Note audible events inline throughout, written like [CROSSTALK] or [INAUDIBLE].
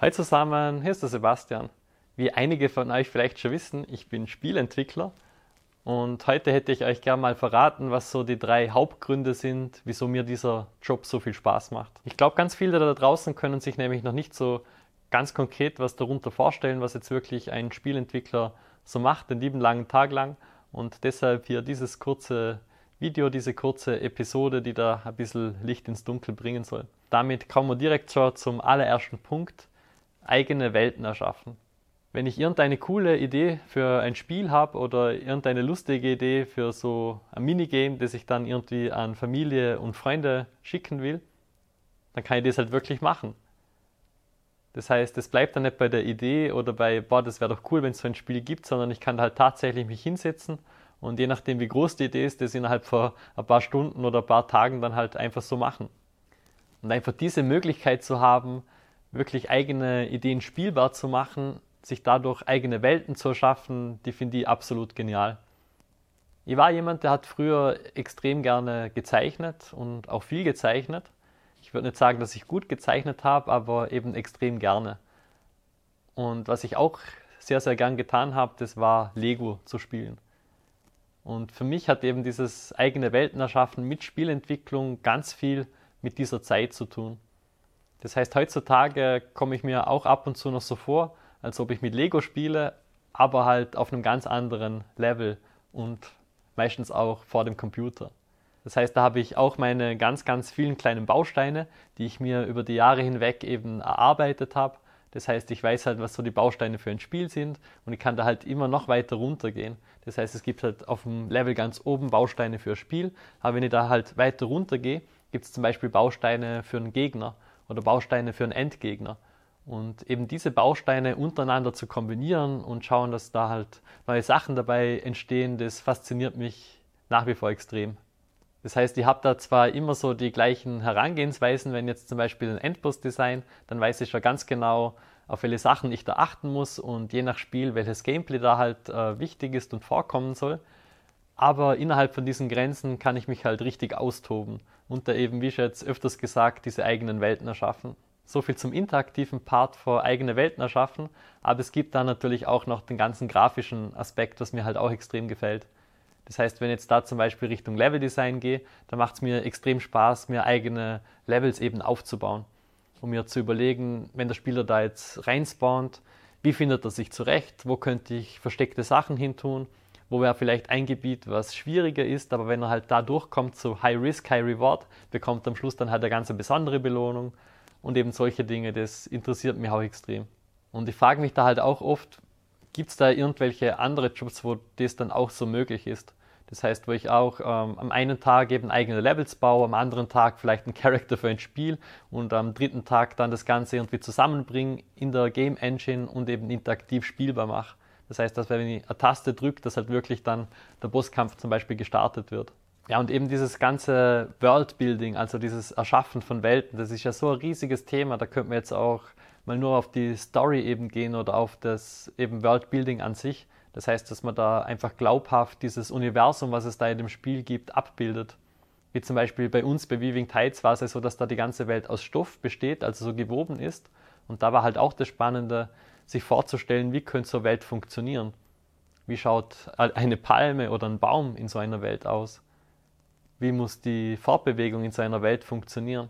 Hi zusammen, hier ist der Sebastian. Wie einige von euch vielleicht schon wissen, ich bin Spielentwickler und heute hätte ich euch gerne mal verraten, was so die drei Hauptgründe sind, wieso mir dieser Job so viel Spaß macht. Ich glaube, ganz viele da draußen können sich nämlich noch nicht so ganz konkret was darunter vorstellen, was jetzt wirklich ein Spielentwickler so macht, den lieben langen Tag lang. Und deshalb hier dieses kurze Video, diese kurze Episode, die da ein bisschen Licht ins Dunkel bringen soll. Damit kommen wir direkt schon zum allerersten Punkt eigene Welten erschaffen. Wenn ich irgendeine coole Idee für ein Spiel habe oder irgendeine lustige Idee für so ein Minigame, das ich dann irgendwie an Familie und Freunde schicken will, dann kann ich das halt wirklich machen. Das heißt, es bleibt dann nicht bei der Idee oder bei, boah, das wäre doch cool, wenn es so ein Spiel gibt, sondern ich kann halt tatsächlich mich hinsetzen und je nachdem, wie groß die Idee ist, das innerhalb von ein paar Stunden oder ein paar Tagen dann halt einfach so machen. Und einfach diese Möglichkeit zu haben, wirklich eigene Ideen spielbar zu machen, sich dadurch eigene Welten zu erschaffen, die finde ich absolut genial. Ich war jemand, der hat früher extrem gerne gezeichnet und auch viel gezeichnet. Ich würde nicht sagen, dass ich gut gezeichnet habe, aber eben extrem gerne. Und was ich auch sehr, sehr gern getan habe, das war Lego zu spielen. Und für mich hat eben dieses eigene Welten erschaffen mit Spielentwicklung ganz viel mit dieser Zeit zu tun. Das heißt, heutzutage komme ich mir auch ab und zu noch so vor, als ob ich mit Lego spiele, aber halt auf einem ganz anderen Level und meistens auch vor dem Computer. Das heißt, da habe ich auch meine ganz, ganz vielen kleinen Bausteine, die ich mir über die Jahre hinweg eben erarbeitet habe. Das heißt, ich weiß halt, was so die Bausteine für ein Spiel sind und ich kann da halt immer noch weiter runtergehen. Das heißt, es gibt halt auf dem Level ganz oben Bausteine für ein Spiel, aber wenn ich da halt weiter runtergehe, gibt es zum Beispiel Bausteine für einen Gegner oder Bausteine für einen Endgegner. Und eben diese Bausteine untereinander zu kombinieren und schauen, dass da halt neue Sachen dabei entstehen, das fasziniert mich nach wie vor extrem. Das heißt, ich habe da zwar immer so die gleichen Herangehensweisen, wenn jetzt zum Beispiel ein Endboss-Design, dann weiß ich schon ganz genau, auf welche Sachen ich da achten muss und je nach Spiel, welches Gameplay da halt äh, wichtig ist und vorkommen soll. Aber innerhalb von diesen Grenzen kann ich mich halt richtig austoben und da eben, wie schon jetzt öfters gesagt, diese eigenen Welten erschaffen. So viel zum interaktiven Part vor eigene Welten erschaffen, aber es gibt da natürlich auch noch den ganzen grafischen Aspekt, was mir halt auch extrem gefällt. Das heißt, wenn ich jetzt da zum Beispiel Richtung Leveldesign gehe, dann macht es mir extrem Spaß, mir eigene Levels eben aufzubauen. Um mir zu überlegen, wenn der Spieler da jetzt reinspawnt, wie findet er sich zurecht, wo könnte ich versteckte Sachen hintun, wo wäre vielleicht ein Gebiet, was schwieriger ist, aber wenn er halt da durchkommt zu High Risk, High Reward, bekommt er am Schluss dann halt eine ganz besondere Belohnung und eben solche Dinge, das interessiert mich auch extrem. Und ich frage mich da halt auch oft, gibt es da irgendwelche andere Jobs, wo das dann auch so möglich ist? Das heißt, wo ich auch ähm, am einen Tag eben eigene Levels baue, am anderen Tag vielleicht einen Charakter für ein Spiel und am dritten Tag dann das Ganze irgendwie zusammenbringe in der Game Engine und eben interaktiv spielbar mache. Das heißt, dass wenn ich eine Taste drücke, dass halt wirklich dann der Bosskampf zum Beispiel gestartet wird. Ja, und eben dieses ganze Worldbuilding, also dieses Erschaffen von Welten, das ist ja so ein riesiges Thema. Da könnte man jetzt auch mal nur auf die Story eben gehen oder auf das eben Worldbuilding an sich. Das heißt, dass man da einfach glaubhaft dieses Universum, was es da in dem Spiel gibt, abbildet. Wie zum Beispiel bei uns bei Weaving Tides war es ja so, dass da die ganze Welt aus Stoff besteht, also so gewoben ist. Und da war halt auch das Spannende, sich vorzustellen, wie könnte so eine Welt funktionieren. Wie schaut eine Palme oder ein Baum in so einer Welt aus? Wie muss die Fortbewegung in so einer Welt funktionieren?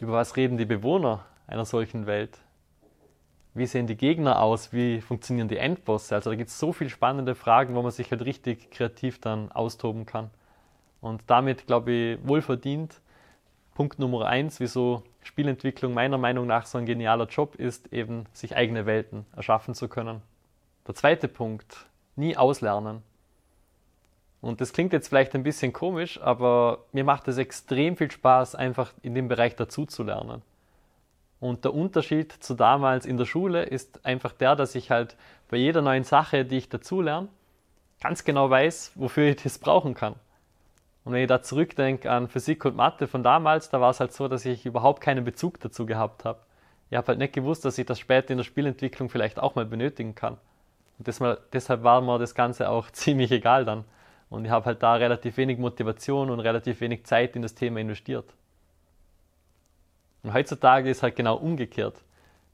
Über was reden die Bewohner einer solchen Welt? Wie sehen die Gegner aus? Wie funktionieren die Endbosse? Also da gibt es so viele spannende Fragen, wo man sich halt richtig kreativ dann austoben kann. Und damit, glaube ich, wohlverdient Punkt Nummer eins, wieso Spielentwicklung meiner Meinung nach so ein genialer Job ist, eben sich eigene Welten erschaffen zu können. Der zweite Punkt, nie auslernen. Und das klingt jetzt vielleicht ein bisschen komisch, aber mir macht es extrem viel Spaß, einfach in dem Bereich dazu zu lernen. Und der Unterschied zu damals in der Schule ist einfach der, dass ich halt bei jeder neuen Sache, die ich dazu lerne, ganz genau weiß, wofür ich das brauchen kann. Und wenn ich da zurückdenke an Physik und Mathe von damals, da war es halt so, dass ich überhaupt keinen Bezug dazu gehabt habe. Ich habe halt nicht gewusst, dass ich das später in der Spielentwicklung vielleicht auch mal benötigen kann. Und deshalb, war mir das Ganze auch [LAUGHS] ziemlich egal dann. Und ich habe halt da relativ wenig Motivation und relativ wenig Zeit in das Thema investiert. Und heutzutage ist halt genau umgekehrt.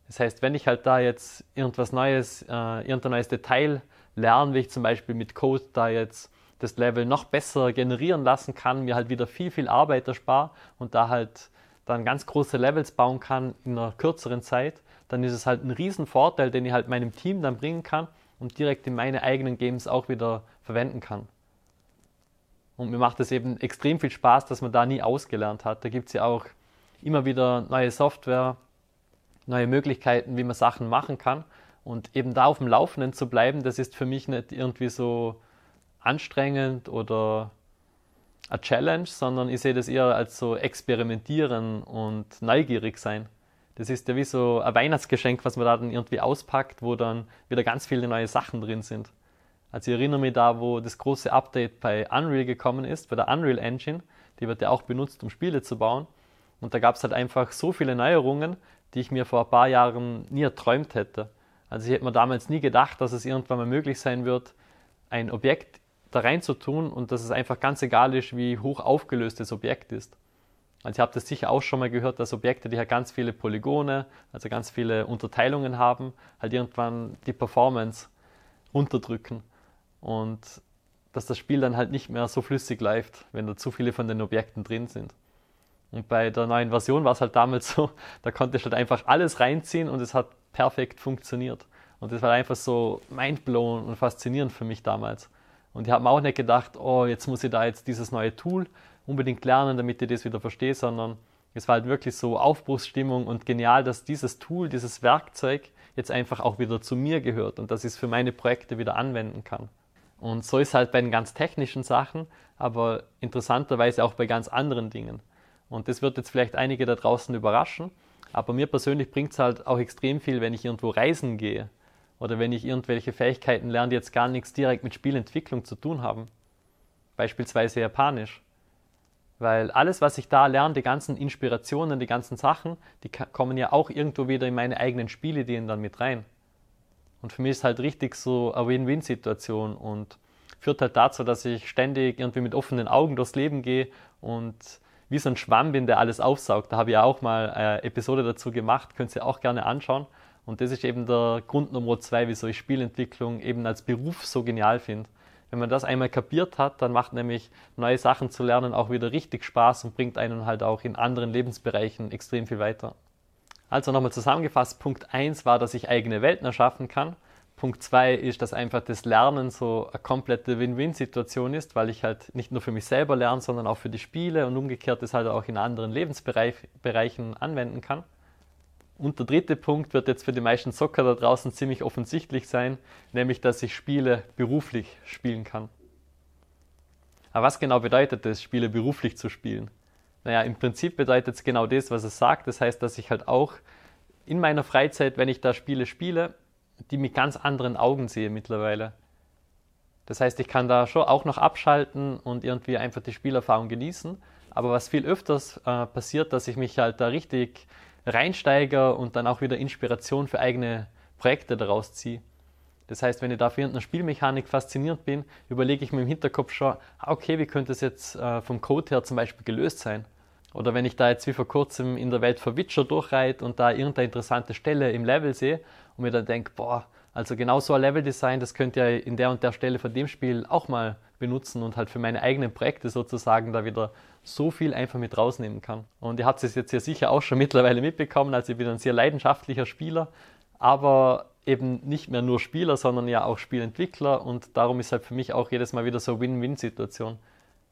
Das heißt, wenn ich halt da jetzt irgendwas Neues, äh, irgendein neues Detail lerne, wie ich zum Beispiel mit Code da jetzt das Level noch besser generieren lassen kann, mir halt wieder viel, viel Arbeit erspare und da halt dann ganz große Levels bauen kann in einer kürzeren Zeit, dann ist es halt ein riesen Vorteil, den ich halt meinem Team dann bringen kann und direkt in meine eigenen Games auch wieder verwenden kann. Und mir macht es eben extrem viel Spaß, dass man da nie ausgelernt hat. Da gibt es ja auch immer wieder neue Software, neue Möglichkeiten, wie man Sachen machen kann. Und eben da auf dem Laufenden zu bleiben, das ist für mich nicht irgendwie so anstrengend oder eine Challenge, sondern ich sehe das eher als so experimentieren und neugierig sein. Das ist ja wie so ein Weihnachtsgeschenk, was man da dann irgendwie auspackt, wo dann wieder ganz viele neue Sachen drin sind. Also ich erinnere mich da, wo das große Update bei Unreal gekommen ist, bei der Unreal Engine, die wird ja auch benutzt, um Spiele zu bauen. Und da gab es halt einfach so viele Neuerungen, die ich mir vor ein paar Jahren nie erträumt hätte. Also ich hätte mir damals nie gedacht, dass es irgendwann mal möglich sein wird, ein Objekt da reinzutun und dass es einfach ganz egal ist, wie hoch aufgelöst das Objekt ist. Also ihr habt das sicher auch schon mal gehört, dass Objekte, die halt ganz viele Polygone, also ganz viele Unterteilungen haben, halt irgendwann die Performance runterdrücken und dass das Spiel dann halt nicht mehr so flüssig läuft, wenn da zu viele von den Objekten drin sind. Und bei der neuen Version war es halt damals [LAUGHS] so, da konnte ich halt einfach alles reinziehen und es hat perfekt funktioniert. Und das war einfach so mindblown und faszinierend für mich damals. Und ich habe mir auch nicht gedacht, oh, jetzt muss ich da jetzt dieses neue Tool unbedingt lernen, damit ich das wieder verstehe, sondern es war halt wirklich so Aufbruchsstimmung und genial, dass dieses Tool, dieses Werkzeug jetzt einfach auch wieder zu mir gehört und dass ich es für meine Projekte wieder anwenden kann. Und so ist halt bei den ganz technischen Sachen, aber interessanterweise auch bei ganz anderen Dingen. Und das wird jetzt vielleicht einige da draußen überraschen, aber mir persönlich bringt es halt auch extrem viel, wenn ich irgendwo reisen gehe oder wenn ich irgendwelche Fähigkeiten lerne, die jetzt gar nichts direkt mit Spielentwicklung zu tun haben. Beispielsweise Japanisch. Weil alles, was ich da lerne, die ganzen Inspirationen, die ganzen Sachen, die kommen ja auch irgendwo wieder in meine eigenen Spielideen dann mit rein. Und für mich ist halt richtig so eine Win-Win-Situation und führt halt dazu, dass ich ständig irgendwie mit offenen Augen durchs Leben gehe und wie so ein Schwamm bin, der alles aufsaugt. Da habe ich ja auch mal eine Episode dazu gemacht, könnt ihr auch gerne anschauen. Und das ist eben der Grund Nummer zwei, wieso ich Spielentwicklung eben als Beruf so genial finde. Wenn man das einmal kapiert hat, dann macht nämlich neue Sachen zu lernen auch wieder richtig Spaß und bringt einen halt auch in anderen Lebensbereichen extrem viel weiter. Also nochmal zusammengefasst, Punkt 1 war, dass ich eigene Welten erschaffen kann. Punkt 2 ist, dass einfach das Lernen so eine komplette Win-Win-Situation ist, weil ich halt nicht nur für mich selber lerne, sondern auch für die Spiele und umgekehrt das halt auch in anderen Lebensbereichen anwenden kann. Und der dritte Punkt wird jetzt für die meisten Zocker da draußen ziemlich offensichtlich sein, nämlich dass ich Spiele beruflich spielen kann. Aber was genau bedeutet es, Spiele beruflich zu spielen? Naja, im Prinzip bedeutet es genau das, was es sagt. Das heißt, dass ich halt auch in meiner Freizeit, wenn ich da Spiele spiele, die mit ganz anderen Augen sehe mittlerweile. Das heißt, ich kann da schon auch noch abschalten und irgendwie einfach die Spielerfahrung genießen. Aber was viel öfters äh, passiert, dass ich mich halt da richtig reinsteige und dann auch wieder Inspiration für eigene Projekte daraus ziehe. Das heißt, wenn ich da für irgendeine Spielmechanik fasziniert bin, überlege ich mir im Hinterkopf schon, ah, okay, wie könnte es jetzt äh, vom Code her zum Beispiel gelöst sein? Oder wenn ich da jetzt wie vor kurzem in der Welt von Witcher durchreite und da irgendeine interessante Stelle im Level sehe und mir dann denke, boah, also genau so ein Leveldesign, das könnte ja in der und der Stelle von dem Spiel auch mal benutzen und halt für meine eigenen Projekte sozusagen da wieder so viel einfach mit rausnehmen kann. Und ihr habt es jetzt ja sicher auch schon mittlerweile mitbekommen, also ich bin ein sehr leidenschaftlicher Spieler, aber eben nicht mehr nur Spieler, sondern ja auch Spielentwickler und darum ist halt für mich auch jedes Mal wieder so Win-Win-Situation.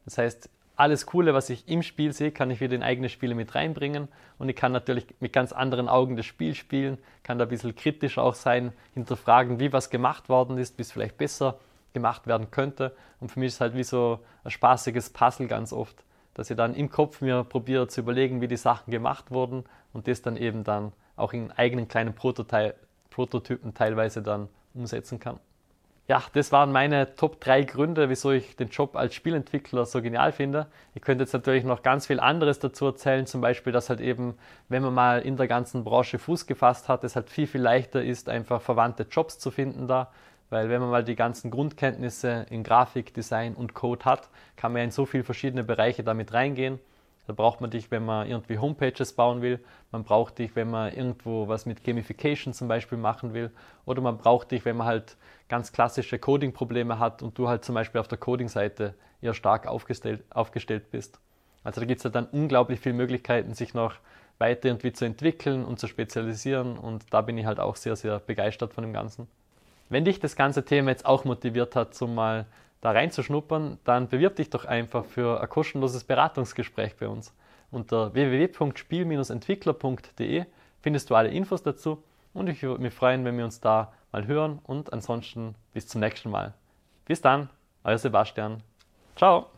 Das heißt, alles Coole, was ich im Spiel sehe, kann ich wieder in eigene Spiele mit reinbringen und ich kann natürlich mit ganz anderen Augen das Spiel spielen, kann da ein bisschen kritisch auch sein, hinterfragen, wie was gemacht worden ist, wie es vielleicht besser gemacht werden könnte. Und für mich ist es halt wie so ein spaßiges Puzzle ganz oft, dass ich dann im Kopf mir probiere zu überlegen, wie die Sachen gemacht wurden und das dann eben dann auch in eigenen kleinen Prototypen teilweise dann umsetzen kann. Ja, das waren meine Top 3 Gründe, wieso ich den Job als Spielentwickler so genial finde. Ich könnte jetzt natürlich noch ganz viel anderes dazu erzählen, zum Beispiel, dass halt eben, wenn man mal in der ganzen Branche Fuß gefasst hat, es halt viel, viel leichter ist, einfach verwandte Jobs zu finden da. Weil wenn man mal die ganzen Grundkenntnisse in Grafik, Design und Code hat, kann man ja in so viele verschiedene Bereiche damit reingehen. Da braucht man dich, wenn man irgendwie Homepages bauen will. Man braucht dich, wenn man irgendwo was mit Gamification zum Beispiel machen will. Oder man braucht dich, wenn man halt ganz klassische Coding-Probleme hat und du halt zum Beispiel auf der Coding-Seite eher stark aufgestellt, aufgestellt bist. Also da gibt es ja dann unglaublich viele Möglichkeiten, sich noch weiter irgendwie zu entwickeln und zu spezialisieren. Und da bin ich halt auch sehr, sehr begeistert von dem Ganzen. Wenn dich das ganze Thema jetzt auch motiviert hat, zum mal da reinzuschnuppern, dann bewirb dich doch einfach für ein kostenloses Beratungsgespräch bei uns. Unter www.spiel-entwickler.de findest du alle Infos dazu und ich würde mich freuen, wenn wir uns da mal hören und ansonsten bis zum nächsten Mal. Bis dann, euer Sebastian. Ciao!